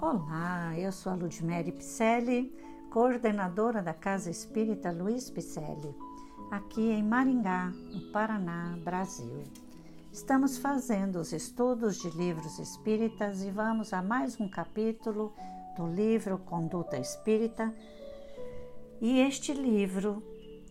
Olá, eu sou a Ludmere Picelli, coordenadora da Casa Espírita Luiz Picelli, aqui em Maringá, no Paraná, Brasil. Estamos fazendo os estudos de livros espíritas e vamos a mais um capítulo do livro Conduta Espírita. E este livro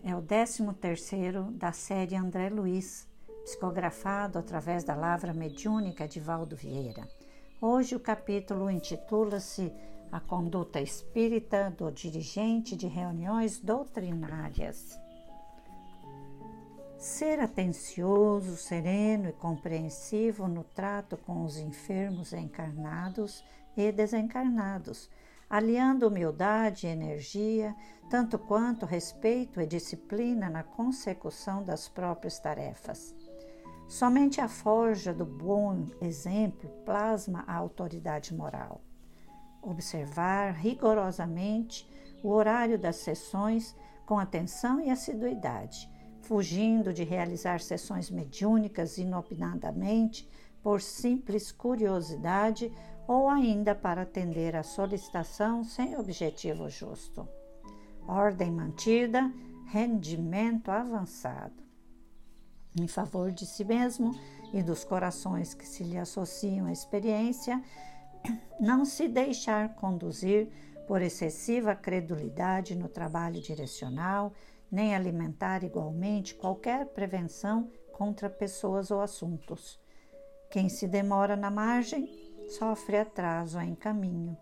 é o 13 terceiro da série André Luiz, psicografado através da lavra mediúnica de Valdo Vieira. Hoje o capítulo intitula-se A Conduta Espírita do Dirigente de Reuniões Doutrinárias. Ser atencioso, sereno e compreensivo no trato com os enfermos encarnados e desencarnados, aliando humildade e energia, tanto quanto respeito e disciplina na consecução das próprias tarefas Somente a forja do bom exemplo plasma a autoridade moral. Observar rigorosamente o horário das sessões com atenção e assiduidade, fugindo de realizar sessões mediúnicas inopinadamente por simples curiosidade ou ainda para atender à solicitação sem objetivo justo. Ordem mantida, rendimento avançado em favor de si mesmo e dos corações que se lhe associam à experiência, não se deixar conduzir por excessiva credulidade no trabalho direcional, nem alimentar igualmente qualquer prevenção contra pessoas ou assuntos. Quem se demora na margem sofre atraso em caminho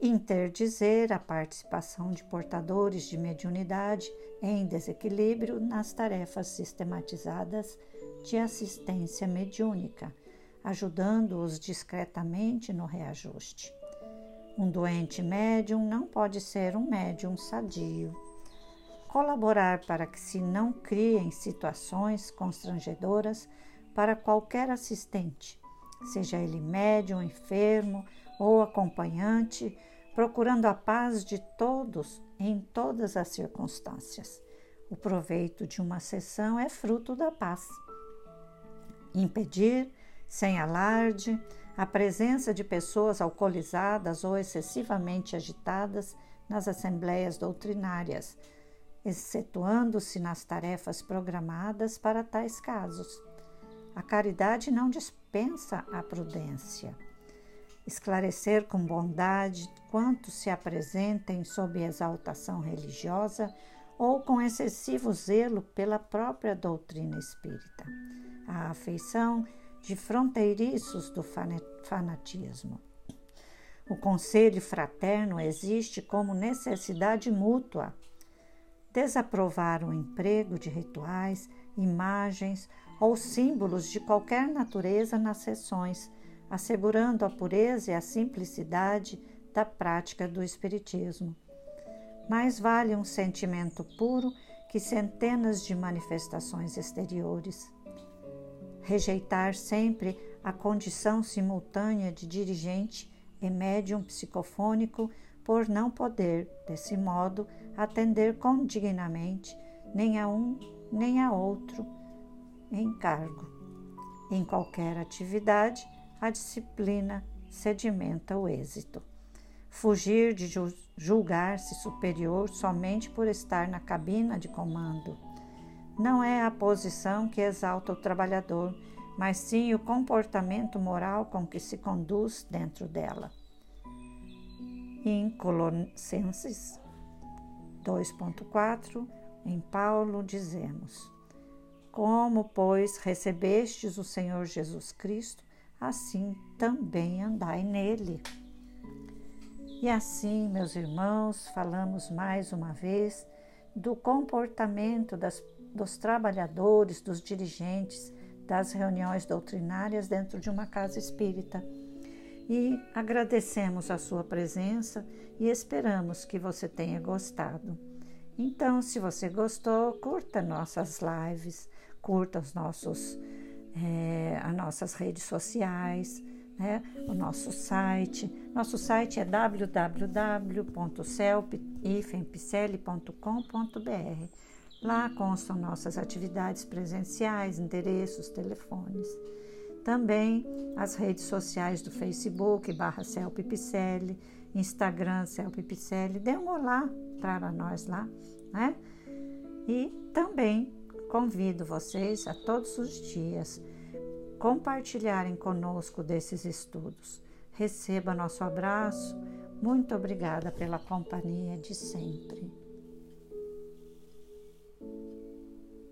interdizer a participação de portadores de mediunidade em desequilíbrio nas tarefas sistematizadas de assistência mediúnica, ajudando-os discretamente no reajuste. Um doente médium não pode ser um médium sadio. Colaborar para que se não criem situações constrangedoras para qualquer assistente, seja ele médium, enfermo ou acompanhante, procurando a paz de todos em todas as circunstâncias. O proveito de uma sessão é fruto da paz. Impedir, sem alarde, a presença de pessoas alcoolizadas ou excessivamente agitadas nas assembleias doutrinárias, excetuando-se nas tarefas programadas para tais casos. A caridade não dispensa a prudência esclarecer com bondade quanto se apresentem sob exaltação religiosa ou com excessivo zelo pela própria doutrina espírita, a afeição de fronteiriços do fanatismo. O conselho fraterno existe como necessidade mútua. Desaprovar o emprego de rituais, imagens ou símbolos de qualquer natureza nas sessões assegurando a pureza e a simplicidade da prática do Espiritismo. Mais vale um sentimento puro que centenas de manifestações exteriores. Rejeitar sempre a condição simultânea de dirigente e médium psicofônico por não poder, desse modo, atender condignamente nem a um nem a outro encargo. Em qualquer atividade, a disciplina sedimenta o êxito. Fugir de julgar-se superior somente por estar na cabina de comando. Não é a posição que exalta o trabalhador, mas sim o comportamento moral com que se conduz dentro dela. Em Colossenses 2.4, em Paulo, dizemos: Como, pois, recebestes o Senhor Jesus Cristo, assim também andai nele. E assim, meus irmãos, falamos mais uma vez do comportamento das, dos trabalhadores, dos dirigentes das reuniões doutrinárias dentro de uma casa espírita. E agradecemos a sua presença e esperamos que você tenha gostado. Então, se você gostou, curta nossas lives, curta os nossos é, as nossas redes sociais, né, o nosso site. Nosso site é www.celpifempicele.com.br. Lá constam nossas atividades presenciais, endereços, telefones. Também as redes sociais do Facebook, barra Celpipicelli, Instagram Celpipicelli. Dê um olá para nós lá, né? E também convido vocês a todos os dias compartilharem conosco desses estudos. Receba nosso abraço. Muito obrigada pela companhia de sempre.